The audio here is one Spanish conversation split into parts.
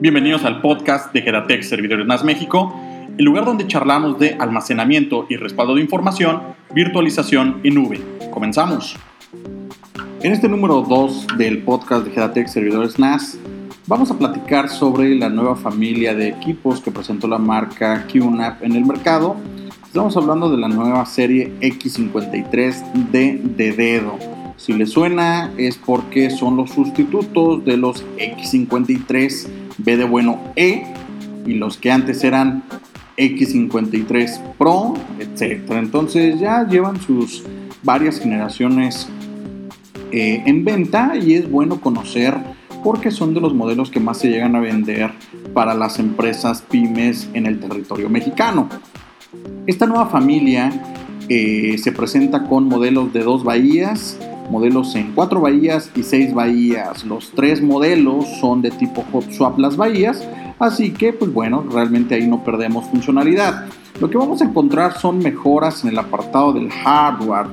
Bienvenidos al podcast de Geratec Servidores NAS México, el lugar donde charlamos de almacenamiento y respaldo de información, virtualización y nube. Comenzamos. En este número 2 del podcast de Geratec Servidores NAS, vamos a platicar sobre la nueva familia de equipos que presentó la marca QNAP en el mercado. Estamos hablando de la nueva serie X53D de dedo si le suena es porque son los sustitutos de los X53 B de bueno E y los que antes eran X53 Pro, etc. Entonces ya llevan sus varias generaciones eh, en venta y es bueno conocer porque son de los modelos que más se llegan a vender para las empresas pymes en el territorio mexicano. Esta nueva familia eh, se presenta con modelos de dos bahías, modelos en cuatro bahías y seis bahías. Los tres modelos son de tipo hot swap las bahías, así que pues bueno, realmente ahí no perdemos funcionalidad. Lo que vamos a encontrar son mejoras en el apartado del hardware.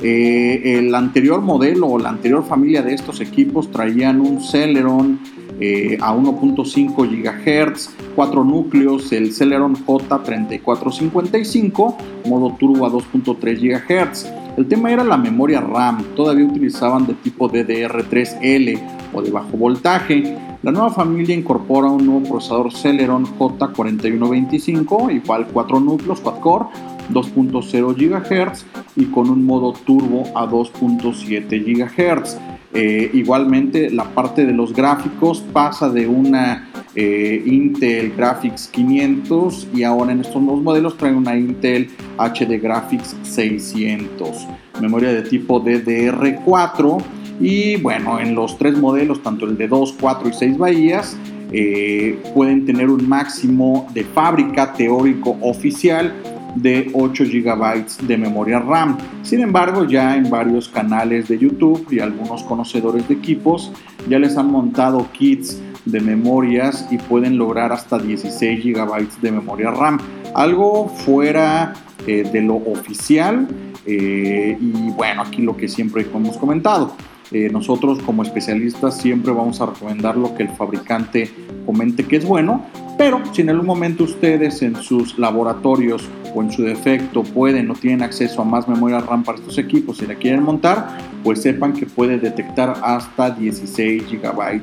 Eh, el anterior modelo o la anterior familia de estos equipos traían un Celeron eh, a 1.5 GHz, cuatro núcleos, el Celeron J3455, modo turbo a 2.3 GHz. El tema era la memoria RAM, todavía utilizaban de tipo DDR3L o de bajo voltaje. La nueva familia incorpora un nuevo procesador Celeron J4125, igual 4 núcleos, quad-core, 2.0 GHz y con un modo turbo a 2.7 GHz. Eh, igualmente la parte de los gráficos pasa de una eh, Intel Graphics 500 y ahora en estos nuevos modelos trae una Intel HD Graphics 600. Memoria de tipo DDR4 y bueno, en los tres modelos, tanto el de 2, 4 y 6 bahías, eh, pueden tener un máximo de fábrica teórico oficial de 8 GB de memoria RAM. Sin embargo, ya en varios canales de YouTube y algunos conocedores de equipos ya les han montado kits de memorias y pueden lograr hasta 16 GB de memoria RAM. Algo fuera eh, de lo oficial eh, y bueno, aquí lo que siempre hemos comentado. Eh, nosotros como especialistas siempre vamos a recomendar lo que el fabricante comente que es bueno, pero si en algún momento ustedes en sus laboratorios o en su defecto pueden o tienen acceso a más memoria RAM para estos equipos y la quieren montar, pues sepan que puede detectar hasta 16 GB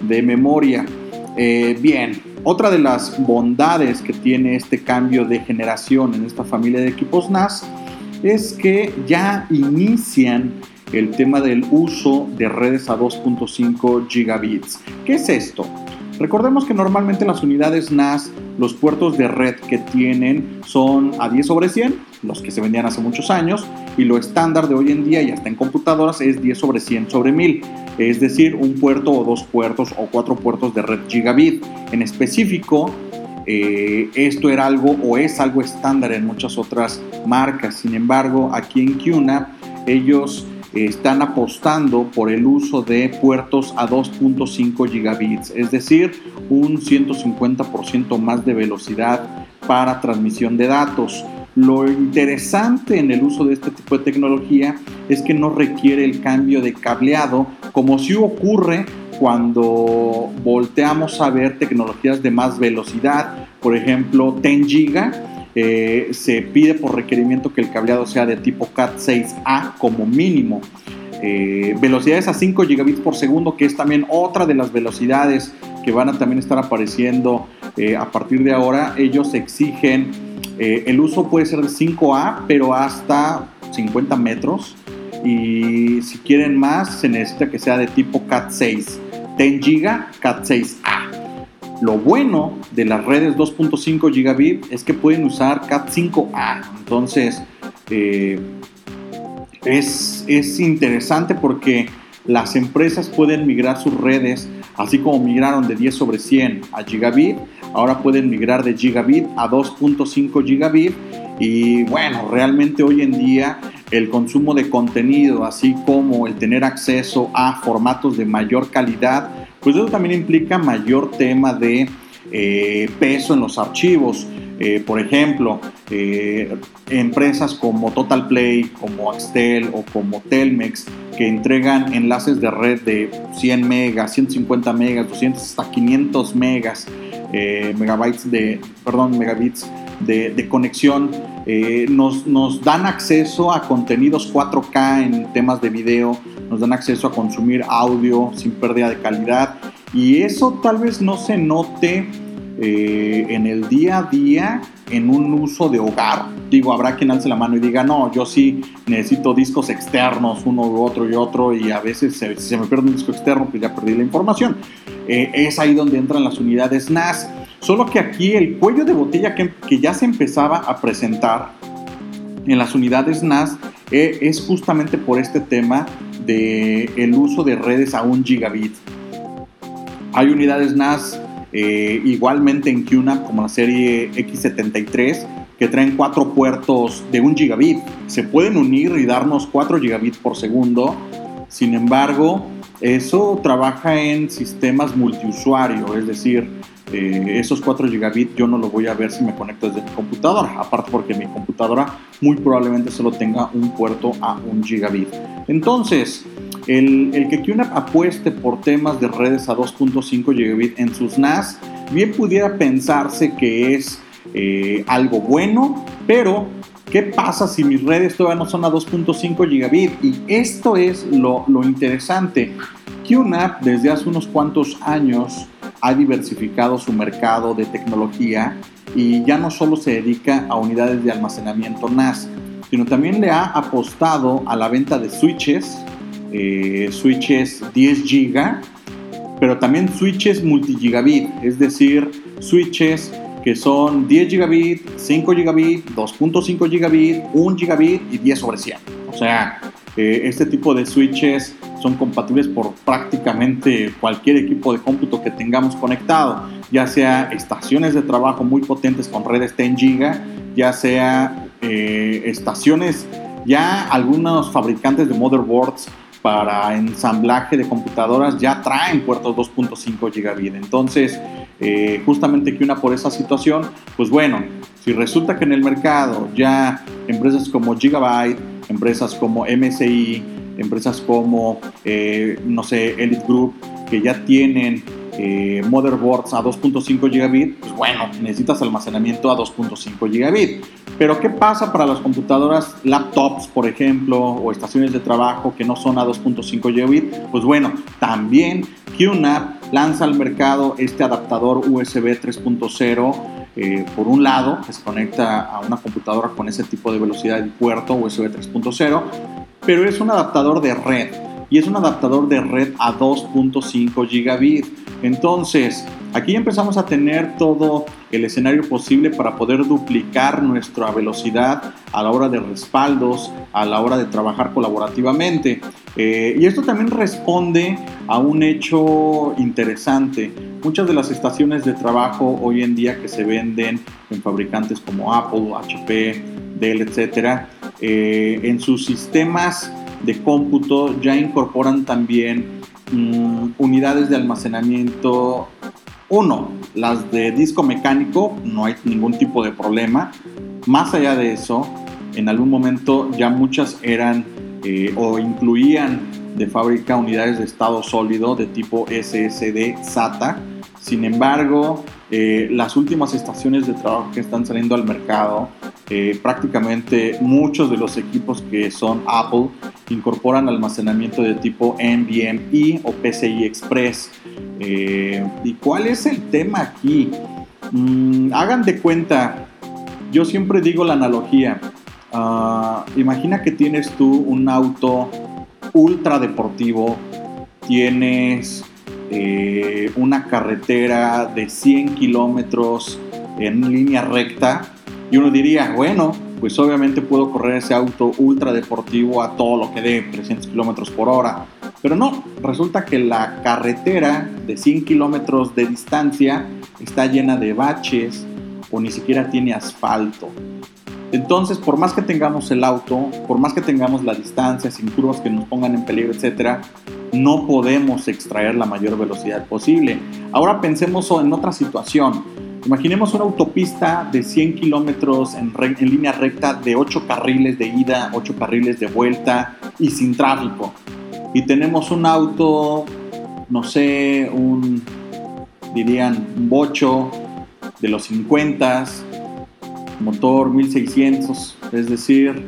de memoria. Eh, bien, otra de las bondades que tiene este cambio de generación en esta familia de equipos NAS es que ya inician el tema del uso de redes a 2.5 gigabits. ¿Qué es esto? Recordemos que normalmente las unidades NAS, los puertos de red que tienen son a 10 sobre 100, los que se vendían hace muchos años, y lo estándar de hoy en día y hasta en computadoras es 10 sobre 100 sobre 1000, es decir, un puerto o dos puertos o cuatro puertos de red gigabit. En específico, eh, esto era algo o es algo estándar en muchas otras marcas. Sin embargo, aquí en QNAP ellos están apostando por el uso de puertos a 2.5 gigabits, es decir, un 150% más de velocidad para transmisión de datos. Lo interesante en el uso de este tipo de tecnología es que no requiere el cambio de cableado como si ocurre cuando volteamos a ver tecnologías de más velocidad, por ejemplo 10 giga eh, se pide por requerimiento que el cableado sea de tipo Cat6A como mínimo. Eh, velocidades a 5 gigabits por segundo, que es también otra de las velocidades que van a también estar apareciendo eh, a partir de ahora. Ellos exigen, el uso puede ser de 5A, pero hasta 50 metros. Y si quieren más, se necesita que sea de tipo Cat6. 10 giga, Cat6A. Lo bueno de las redes 2.5 gigabit es que pueden usar Cat5A. Entonces, eh, es, es interesante porque las empresas pueden migrar sus redes, así como migraron de 10 sobre 100 a gigabit, ahora pueden migrar de gigabit a 2.5 gigabit. Y bueno, realmente hoy en día el consumo de contenido, así como el tener acceso a formatos de mayor calidad, pues eso también implica mayor tema de eh, peso en los archivos. Eh, por ejemplo, eh, empresas como Total Play, como Axtel o como Telmex, que entregan enlaces de red de 100 megas, 150 megas, 200 hasta 500 megas, megabytes de, perdón, megabits de, conexión, nos, nos dan acceso a contenidos 4K en temas de video, nos dan acceso a consumir audio sin pérdida de calidad y eso tal vez no se note eh, en el día a día en un uso de hogar. Digo, habrá quien alce la mano y diga, no, yo sí necesito discos externos, uno u otro y otro, y a veces si se me pierde un disco externo, pues ya perdí la información. Eh, es ahí donde entran las unidades NAS. Solo que aquí el cuello de botella que, que ya se empezaba a presentar en las unidades NAS eh, es justamente por este tema de el uso de redes a un gigabit. Hay unidades NAS eh, igualmente en QNAP como la serie X73 que traen cuatro puertos de un gigabit. Se pueden unir y darnos 4 gigabits por segundo. Sin embargo, eso trabaja en sistemas multiusuario, es decir, eh, esos 4 gigabits yo no lo voy a ver si me conecto desde mi computadora, aparte porque mi computadora muy probablemente solo tenga un puerto a un gigabit. Entonces, el, que QNAP apueste por temas de redes a 2.5 gigabit en sus NAS, bien pudiera pensarse que es eh, algo bueno, pero ¿qué pasa si mis redes todavía no son a 2.5 gigabit? Y esto es lo, lo interesante. QNAP desde hace unos cuantos años ha diversificado su mercado de tecnología y ya no solo se dedica a unidades de almacenamiento NAS, sino también le ha apostado a la venta de switches, eh, switches 10 GB, pero también switches multigigabit, es decir, switches que son 10 gigabit, 5 gigabit, 2.5 gigabit, 1 gigabit y 10 sobre 100. O sea, eh, este tipo de switches son compatibles por prácticamente cualquier equipo de cómputo que tengamos conectado, ya sea estaciones de trabajo muy potentes con redes 10 GB, ya sea eh, estaciones, ya algunos fabricantes de motherboards para ensamblaje de computadoras ya traen puertos 2.5 gigabit. Entonces, eh, justamente que una por esa situación, pues bueno, si resulta que en el mercado ya empresas como Gigabyte, empresas como MSI, empresas como, eh, no sé, Elite Group, que ya tienen eh, motherboards a 2.5 gigabit, pues bueno, necesitas almacenamiento a 2.5 gigabit. Pero ¿qué pasa para las computadoras, laptops, por ejemplo, o estaciones de trabajo que no son a 2.5 gigabit? Pues bueno, también QNAP lanza al mercado este adaptador USB 3.0 eh, por un lado, que se conecta a una computadora con ese tipo de velocidad de puerto USB 3.0, pero es un adaptador de red y es un adaptador de red a 2.5 gigabit. Entonces, aquí empezamos a tener todo el escenario posible para poder duplicar nuestra velocidad a la hora de respaldos, a la hora de trabajar colaborativamente. Eh, y esto también responde a un hecho interesante. Muchas de las estaciones de trabajo hoy en día que se venden en fabricantes como Apple, HP, Dell, etcétera, eh, en sus sistemas de cómputo ya incorporan también mm, unidades de almacenamiento. Uno, las de disco mecánico, no hay ningún tipo de problema. Más allá de eso, en algún momento ya muchas eran eh, o incluían de fábrica unidades de estado sólido de tipo SSD SATA. Sin embargo, eh, las últimas estaciones de trabajo que están saliendo al mercado, prácticamente muchos de los equipos que son Apple incorporan almacenamiento de tipo NVMe o PCI Express. Eh, ¿Y cuál es el tema aquí? Mm, hagan de cuenta, yo siempre digo la analogía. Ah, imagina que tienes tú un auto ultra deportivo, tienes eh, una carretera de 100 kilómetros en línea recta y uno diría, bueno, pues obviamente puedo correr ese auto ultra deportivo a todo lo que dé, 300 kilómetros por hora. Pero no, resulta que la carretera de 100 kilómetros de distancia está llena de baches o ni siquiera tiene asfalto. Entonces, por más que tengamos el auto, por más que tengamos la distancia, sin curvas que nos pongan en peligro, etcétera, no podemos extraer la mayor velocidad posible. Ahora pensemos en otra situación. Imaginemos una autopista de 100 kilómetros en, línea recta de 8 carriles de ida, 8 carriles de vuelta y sin tráfico. Y tenemos un auto, no sé, un, dirían, un bocho de los 50, motor 1600, es decir,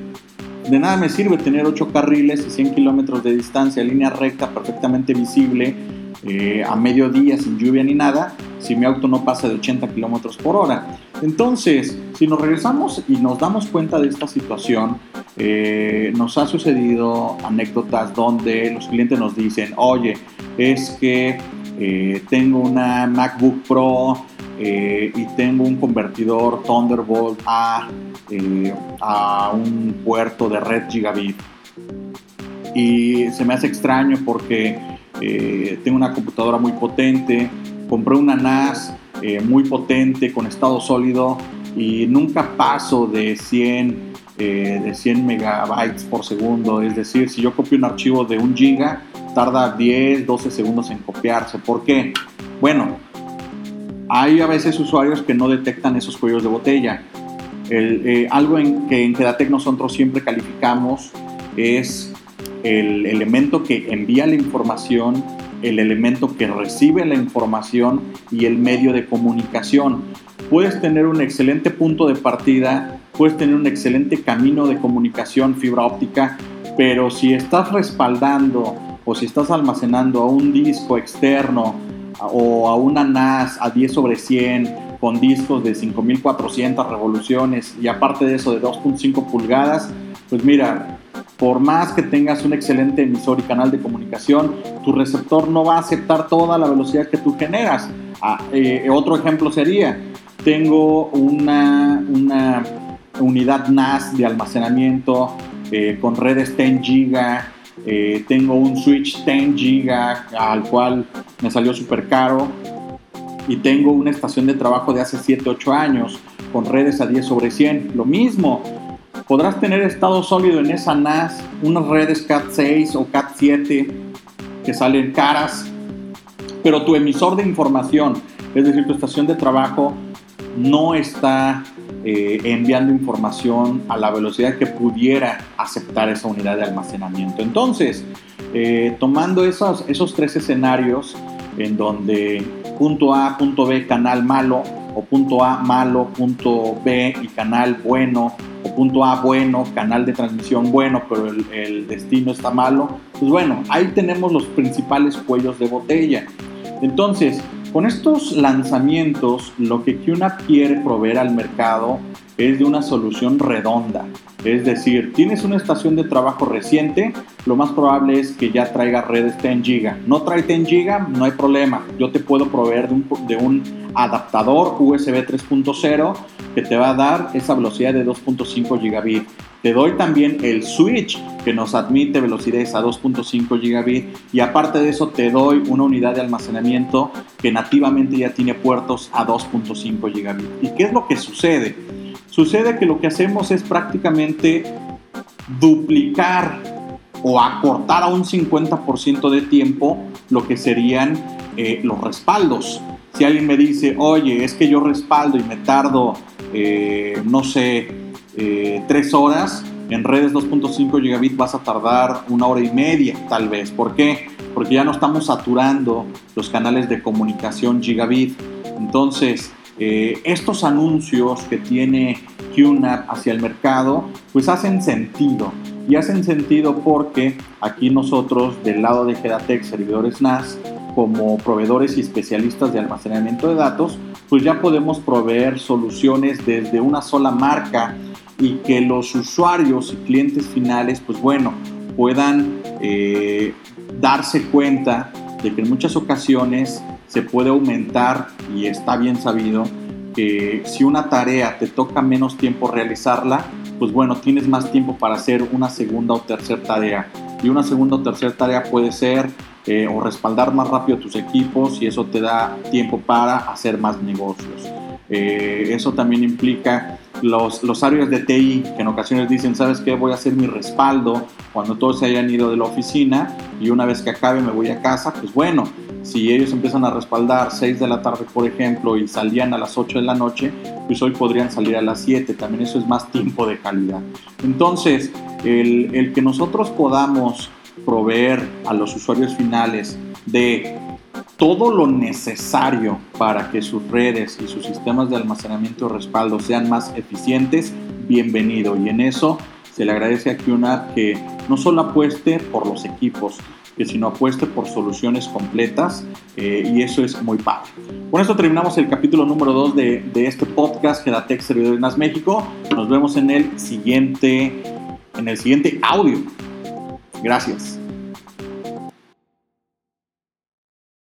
de nada me sirve tener 8 carriles y 100 kilómetros de distancia, línea recta perfectamente visible, eh, a mediodía sin lluvia ni nada, si mi auto no pasa de 80 kilómetros por hora. Entonces, si nos regresamos y nos damos cuenta de esta situación, eh, nos ha sucedido anécdotas donde los clientes nos dicen, oye, es que eh, tengo una MacBook Pro y tengo un convertidor Thunderbolt a, a un puerto de red gigabit. Y se me hace extraño porque tengo una computadora muy potente, compré una NAS eh, muy potente con estado sólido y nunca paso de 100, eh, de 100 megabytes por segundo. Es decir, si yo copio un archivo de un giga, tarda 10, 12 segundos en copiarse. ¿Por qué? Bueno, hay a veces usuarios que no detectan esos cuellos de botella. Eh, algo en que en Kedatec nosotros siempre calificamos es el elemento que envía la información el elemento que recibe la información y el medio de comunicación. Puedes tener un excelente punto de partida, puedes tener un excelente camino de comunicación fibra óptica, pero si estás respaldando o si estás almacenando a un disco externo o a una NAS a 10 sobre 100 con discos de 5400 revoluciones y aparte de eso de 2.5 pulgadas, pues mira, por más que tengas un excelente emisor y canal de comunicación, tu receptor no va a aceptar toda la velocidad que tú generas. Ah, eh, otro ejemplo sería, tengo una, una unidad NAS de almacenamiento eh, con redes 10 GB, eh, tengo un switch 10 GB al cual me salió súper caro y tengo una estación de trabajo de hace 7, 8 años con redes a 10 sobre 100. Lo mismo, podrás tener estado sólido en esa NAS, unas redes CAT6 o CAT7 que salen caras, pero tu emisor de información, es decir, tu estación de trabajo, no está eh, enviando información a la velocidad que pudiera aceptar esa unidad de almacenamiento. Entonces, eh, tomando esos, esos tres escenarios en donde punto A, punto B, canal malo, o punto A malo, punto B y canal bueno, punto A bueno, canal de transmisión bueno, pero el, destino está malo, pues bueno, ahí tenemos los principales cuellos de botella. Entonces, con estos lanzamientos, lo que QNAP quiere proveer al mercado es de una solución redonda. Es decir, tienes una estación de trabajo reciente, lo más probable es que ya traiga redes 10 GB. No trae 10 GB, no hay problema. Yo te puedo proveer de un, de un adaptador USB 3.0 que te va a dar esa velocidad de 2.5 gigabit. Te doy también el switch que nos admite velocidades a 2.5 gigabit y aparte de eso te doy una unidad de almacenamiento que nativamente ya tiene puertos a 2.5 gigabit. ¿Y qué es lo que sucede? Sucede que lo que hacemos es prácticamente duplicar o acortar a un 50% de tiempo lo que serían eh, los respaldos. Si alguien me dice, oye, es que yo respaldo y me tardo, eh, no sé, eh, tres horas, en redes 2.5 gigabit vas a tardar una hora y media, tal vez. ¿Por qué? Porque ya no estamos saturando los canales de comunicación gigabit. Entonces, eh, estos anuncios que tiene QNAP hacia el mercado, pues hacen sentido. Y hacen sentido porque aquí nosotros, del lado de Gedatec Servidores NAS, como proveedores y especialistas de almacenamiento de datos, pues ya podemos proveer soluciones desde una sola marca y que los usuarios y clientes finales, pues bueno, puedan eh, darse cuenta de que en muchas ocasiones se puede aumentar y está bien sabido que si una tarea te toca menos tiempo realizarla, pues bueno, tienes más tiempo para hacer una segunda o tercera tarea. Y una segunda o tercera tarea puede ser eh, o respaldar más rápido tus equipos y eso te da tiempo para hacer más negocios. Eh, eso también implica los, los áreas de TI que en ocasiones dicen, ¿sabes qué? Voy a hacer mi respaldo cuando todos se hayan ido de la oficina y una vez que acabe me voy a casa. Pues bueno, si ellos empiezan a respaldar 6 de la tarde, por ejemplo, y salían a las 8 de la noche, pues hoy podrían salir a las 7. También eso es más tiempo de calidad. Entonces, el, el que nosotros podamos proveer a los usuarios finales de todo lo necesario para que sus redes y sus sistemas de almacenamiento y respaldo sean más eficientes, bienvenido. Y en eso se le agradece a QNAP que no solo apueste por los equipos, que sino apueste por soluciones completas eh, y eso es muy padre. Con esto terminamos el capítulo número 2 de, de, este podcast Gedatec Servidores NAS México. Nos vemos en el siguiente, en el siguiente audio. Gracias.